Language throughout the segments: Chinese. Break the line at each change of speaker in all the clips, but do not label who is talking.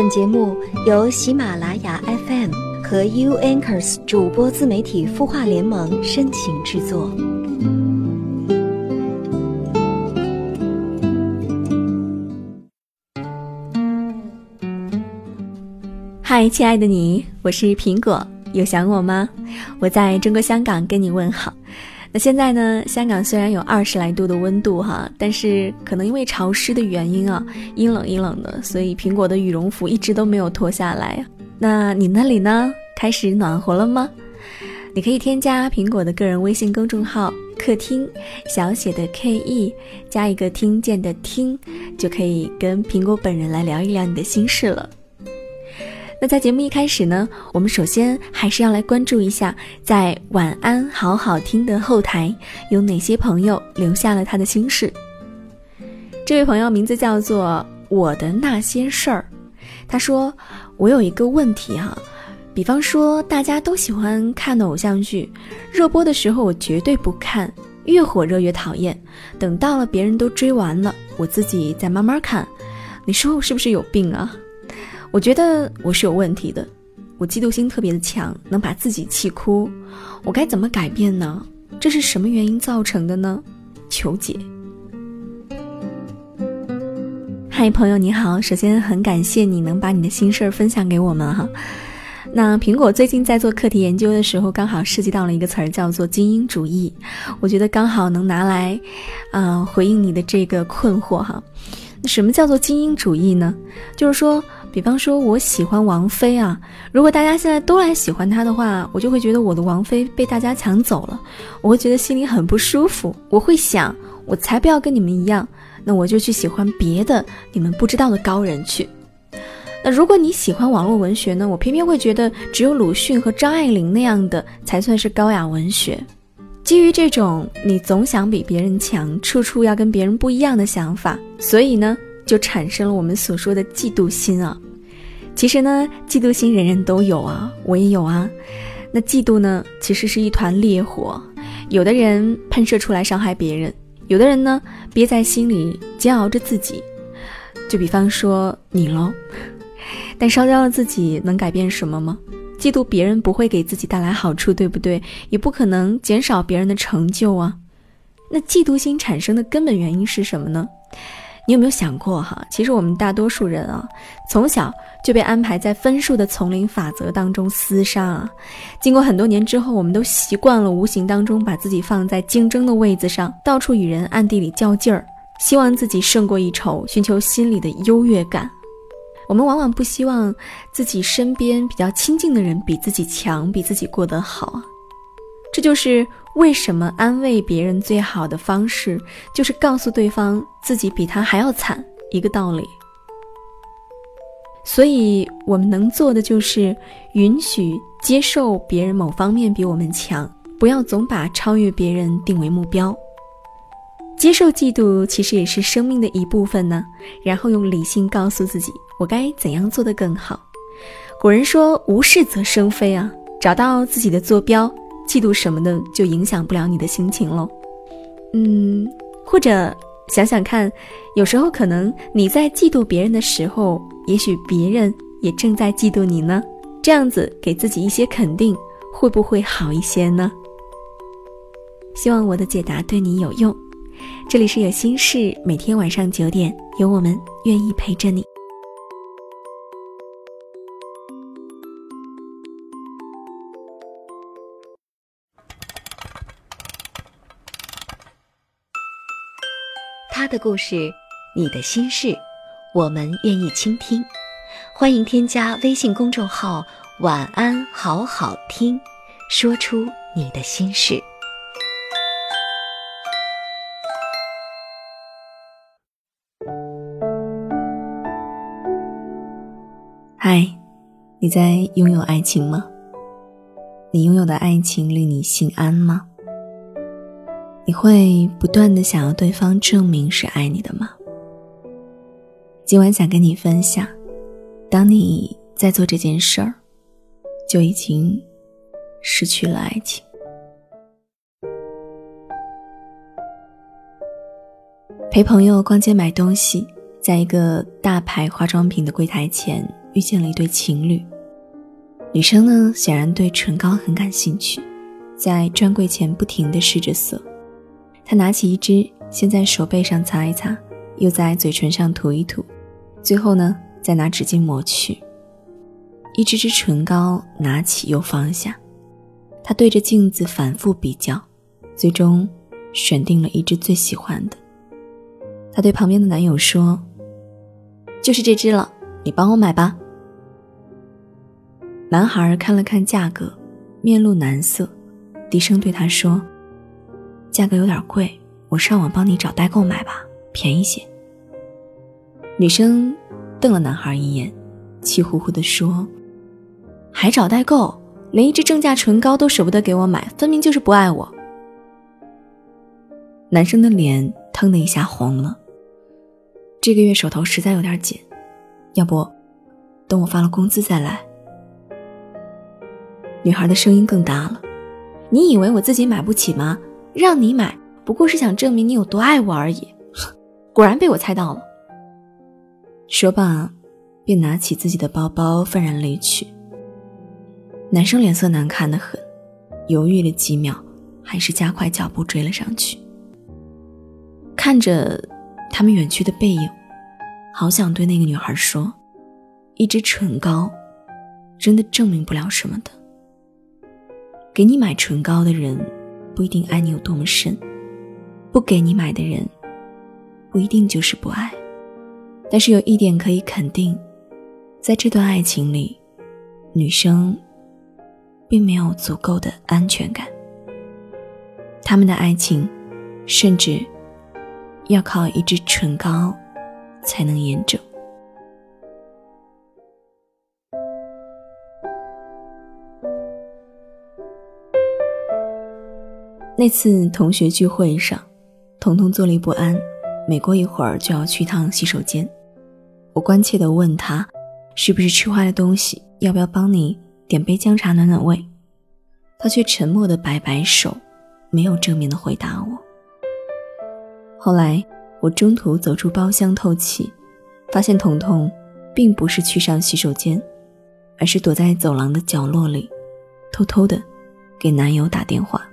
本节目由喜马拉雅 FM 和 U Anchors 主播自媒体孵化联盟深情制作。
嗨，亲爱的你，我是苹果，有想我吗？我在中国香港跟你问好。那现在呢？香港虽然有二十来度的温度哈，但是可能因为潮湿的原因啊，阴冷阴冷的，所以苹果的羽绒服一直都没有脱下来。那你那里呢？开始暖和了吗？你可以添加苹果的个人微信公众号“客厅”，小写的 K E 加一个听见的听，就可以跟苹果本人来聊一聊你的心事了。那在节目一开始呢，我们首先还是要来关注一下，在晚安好好听的后台有哪些朋友留下了他的心事。这位朋友名字叫做我的那些事儿，他说我有一个问题哈，比方说大家都喜欢看的偶像剧，热播的时候我绝对不看，越火热越讨厌，等到了别人都追完了，我自己再慢慢看，你说我是不是有病啊？我觉得我是有问题的，我嫉妒心特别的强，能把自己气哭。我该怎么改变呢？这是什么原因造成的呢？求解。嗨，朋友你好，首先很感谢你能把你的心事儿分享给我们哈。那苹果最近在做课题研究的时候，刚好涉及到了一个词儿，叫做精英主义。我觉得刚好能拿来，啊，回应你的这个困惑哈。那什么叫做精英主义呢？就是说。比方说，我喜欢王菲啊，如果大家现在都来喜欢她的话，我就会觉得我的王菲被大家抢走了，我会觉得心里很不舒服。我会想，我才不要跟你们一样，那我就去喜欢别的你们不知道的高人去。那如果你喜欢网络文学呢，我偏偏会觉得只有鲁迅和张爱玲那样的才算是高雅文学。基于这种你总想比别人强，处处要跟别人不一样的想法，所以呢。就产生了我们所说的嫉妒心啊。其实呢，嫉妒心人人都有啊，我也有啊。那嫉妒呢，其实是一团烈火，有的人喷射出来伤害别人，有的人呢憋在心里煎熬着自己。就比方说你喽，但烧焦了自己能改变什么吗？嫉妒别人不会给自己带来好处，对不对？也不可能减少别人的成就啊。那嫉妒心产生的根本原因是什么呢？你有没有想过哈？其实我们大多数人啊，从小就被安排在分数的丛林法则当中厮杀啊。经过很多年之后，我们都习惯了无形当中把自己放在竞争的位子上，到处与人暗地里较劲儿，希望自己胜过一筹，寻求心里的优越感。我们往往不希望自己身边比较亲近的人比自己强，比自己过得好啊。这就是为什么安慰别人最好的方式，就是告诉对方自己比他还要惨一个道理。所以，我们能做的就是允许接受别人某方面比我们强，不要总把超越别人定为目标。接受嫉妒其实也是生命的一部分呢。然后用理性告诉自己，我该怎样做得更好。古人说：“无事则生非”啊，找到自己的坐标。嫉妒什么的就影响不了你的心情喽，嗯，或者想想看，有时候可能你在嫉妒别人的时候，也许别人也正在嫉妒你呢。这样子给自己一些肯定，会不会好一些呢？希望我的解答对你有用。这里是有心事，每天晚上九点，有我们愿意陪着你。
的故事，你的心事，我们愿意倾听。欢迎添加微信公众号“晚安好好听”，说出你的心事。
嗨，你在拥有爱情吗？你拥有的爱情令你心安吗？你会不断的想要对方证明是爱你的吗？今晚想跟你分享，当你在做这件事儿，就已经失去了爱情。陪朋友逛街买东西，在一个大牌化妆品的柜台前遇见了一对情侣。女生呢，显然对唇膏很感兴趣，在专柜前不停的试着色。她拿起一支，先在手背上擦一擦，又在嘴唇上涂一涂，最后呢，再拿纸巾抹去。一支支唇膏拿起又放下，她对着镜子反复比较，最终选定了一支最喜欢的。她对旁边的男友说：“就是这支了，你帮我买吧。”男孩看了看价格，面露难色，低声对她说。价格有点贵，我上网帮你找代购买吧，便宜些。女生瞪了男孩一眼，气呼呼地说：“还找代购？连一支正价唇膏都舍不得给我买，分明就是不爱我。”男生的脸腾的一下红了。这个月手头实在有点紧，要不等我发了工资再来。女孩的声音更大了：“你以为我自己买不起吗？”让你买，不过是想证明你有多爱我而已。果然被我猜到了。说罢，便拿起自己的包包，愤然离去。男生脸色难看的很，犹豫了几秒，还是加快脚步追了上去。看着他们远去的背影，好想对那个女孩说：一支唇膏，真的证明不了什么的。给你买唇膏的人。不一定爱你有多么深，不给你买的人，不一定就是不爱。但是有一点可以肯定，在这段爱情里，女生并没有足够的安全感。他们的爱情，甚至要靠一支唇膏才能验证。那次同学聚会上，彤彤坐立不安，每过一会儿就要去趟洗手间。我关切地问他：“是不是吃坏了东西？要不要帮你点杯姜茶暖暖胃？”他却沉默地摆摆手，没有正面的回答我。后来我中途走出包厢透气，发现彤彤并不是去上洗手间，而是躲在走廊的角落里，偷偷的给男友打电话。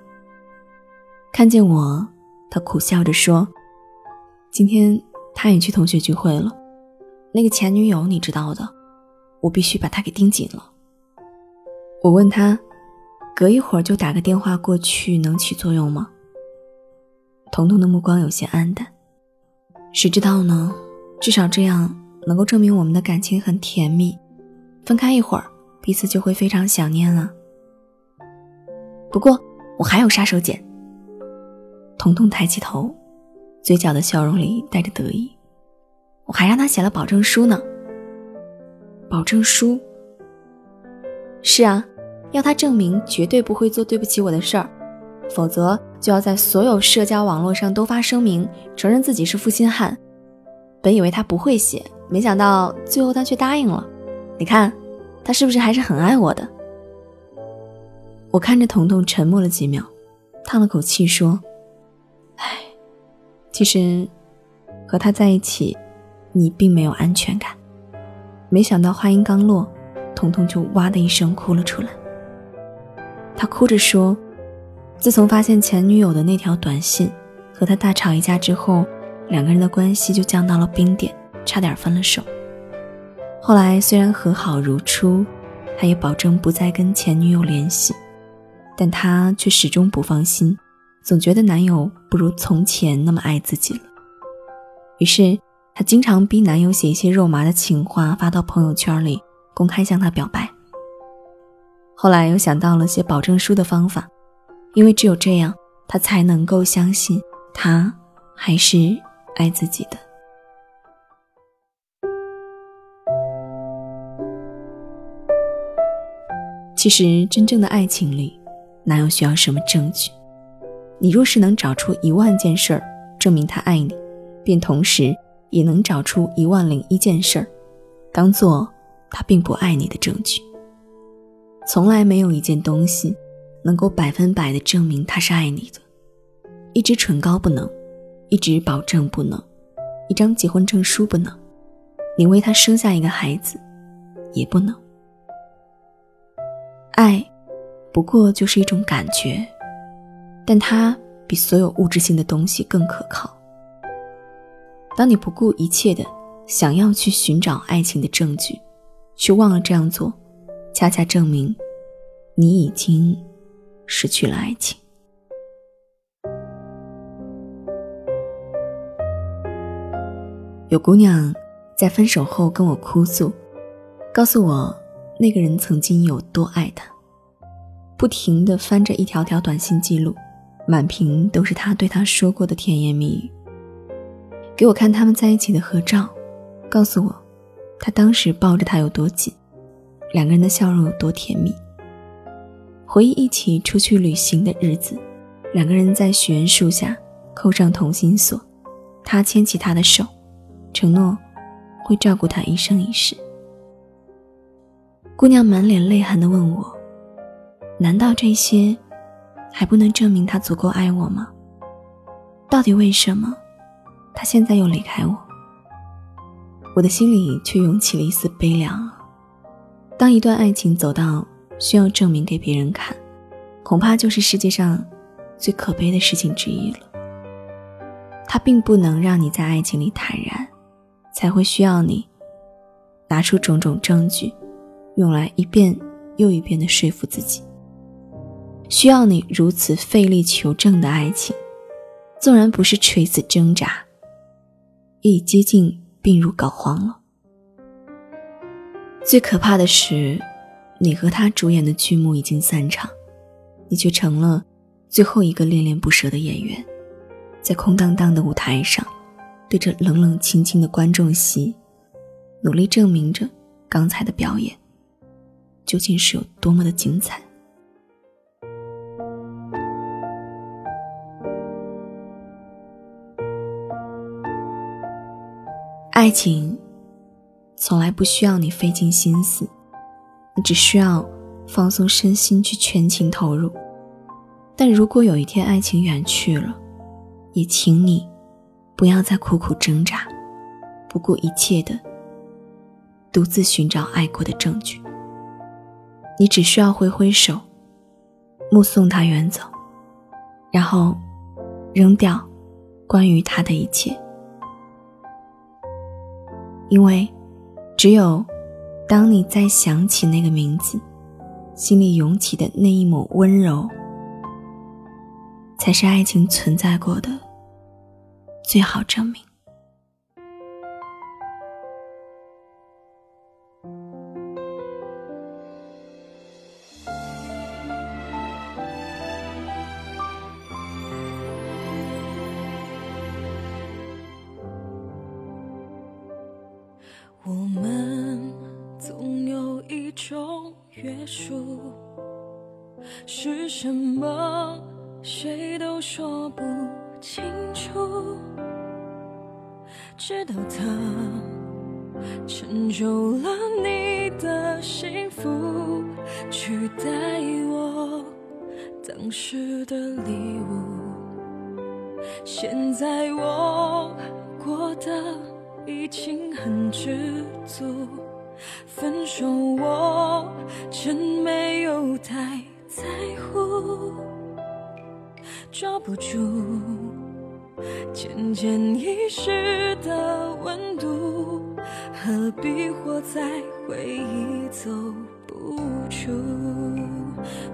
看见我，他苦笑着说：“今天他也去同学聚会了，那个前女友你知道的，我必须把他给盯紧了。”我问他：“隔一会儿就打个电话过去，能起作用吗？”彤彤的目光有些黯淡。谁知道呢？至少这样能够证明我们的感情很甜蜜。分开一会儿，彼此就会非常想念了。不过我还有杀手锏。彤彤抬起头，嘴角的笑容里带着得意。我还让他写了保证书呢。保证书？是啊，要他证明绝对不会做对不起我的事儿，否则就要在所有社交网络上都发声明，承认自己是负心汉。本以为他不会写，没想到最后他却答应了。你看，他是不是还是很爱我的？我看着彤彤沉默了几秒，叹了口气说。唉，其实和他在一起，你并没有安全感。没想到话音刚落，彤彤就哇的一声哭了出来。他哭着说：“自从发现前女友的那条短信，和他大吵一架之后，两个人的关系就降到了冰点，差点分了手。后来虽然和好如初，他也保证不再跟前女友联系，但他却始终不放心。”总觉得男友不如从前那么爱自己了，于是她经常逼男友写一些肉麻的情话发到朋友圈里，公开向他表白。后来又想到了写保证书的方法，因为只有这样，她才能够相信他还是爱自己的。其实，真正的爱情里，哪有需要什么证据？你若是能找出一万件事儿证明他爱你，便同时也能找出一万零一件事儿，当做他并不爱你的证据。从来没有一件东西能够百分百的证明他是爱你的。一支唇膏不能，一纸保证不能，一张结婚证书不能。你为他生下一个孩子，也不能。爱，不过就是一种感觉，但它比所有物质性的东西更可靠。当你不顾一切的想要去寻找爱情的证据，却忘了这样做，恰恰证明你已经失去了爱情。有姑娘在分手后跟我哭诉，告诉我。那个人曾经有多爱她，不停地翻着一条条短信记录，满屏都是他对她说过的甜言蜜语。给我看他们在一起的合照，告诉我，他当时抱着她有多紧，两个人的笑容有多甜蜜。回忆一起出去旅行的日子，两个人在许愿树下扣上同心锁，他牵起她的手，承诺会照顾她一生一世。姑娘满脸泪痕地问我：“难道这些还不能证明他足够爱我吗？到底为什么他现在又离开我？”我的心里却涌起了一丝悲凉。当一段爱情走到需要证明给别人看，恐怕就是世界上最可悲的事情之一了。它并不能让你在爱情里坦然，才会需要你拿出种种证据。用来一遍又一遍的说服自己，需要你如此费力求证的爱情，纵然不是垂死挣扎，也已接近病入膏肓了。最可怕的是，你和他主演的剧目已经散场，你却成了最后一个恋恋不舍的演员，在空荡荡的舞台上，对着冷冷清清的观众席，努力证明着刚才的表演。究竟是有多么的精彩？爱情从来不需要你费尽心思，你只需要放松身心去全情投入。但如果有一天爱情远去了，也请你不要再苦苦挣扎，不顾一切的独自寻找爱过的证据。你只需要挥挥手，目送他远走，然后扔掉关于他的一切，因为只有当你再想起那个名字，心里涌起的那一抹温柔，才是爱情存在过的最好证明。
们总有一种约束，是什么？谁都说不清楚。直到他成就了你的幸福，取代我当时的礼物。现在我过得。已经很知足，分手我真没有太在乎，抓不住渐渐遗失的温度，何必活在回忆走不出？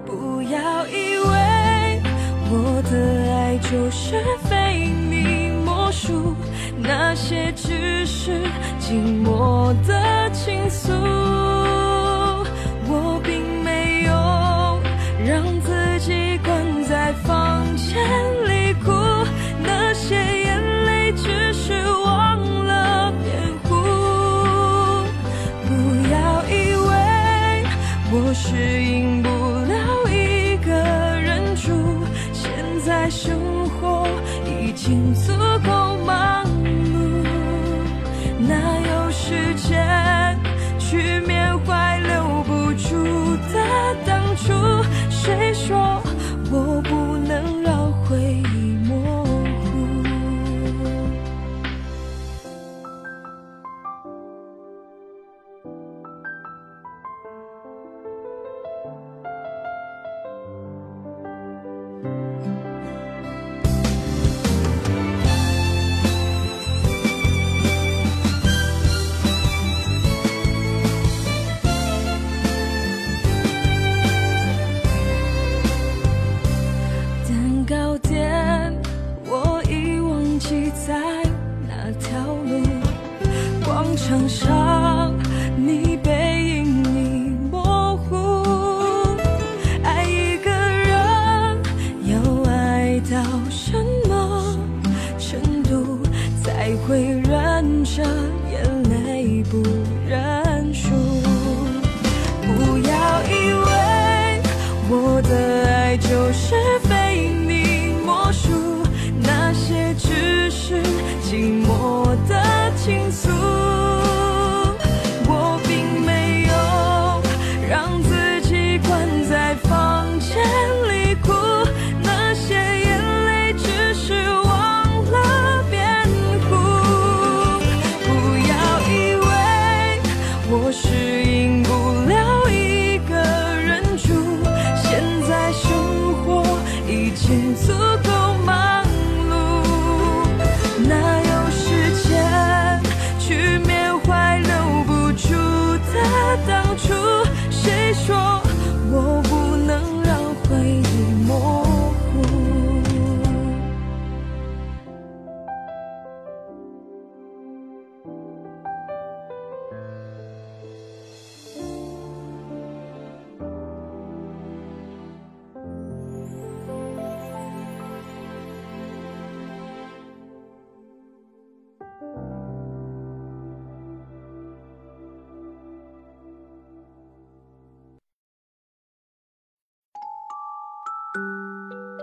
不要以为我的爱就是非你莫属。那些只是寂寞的倾诉，城上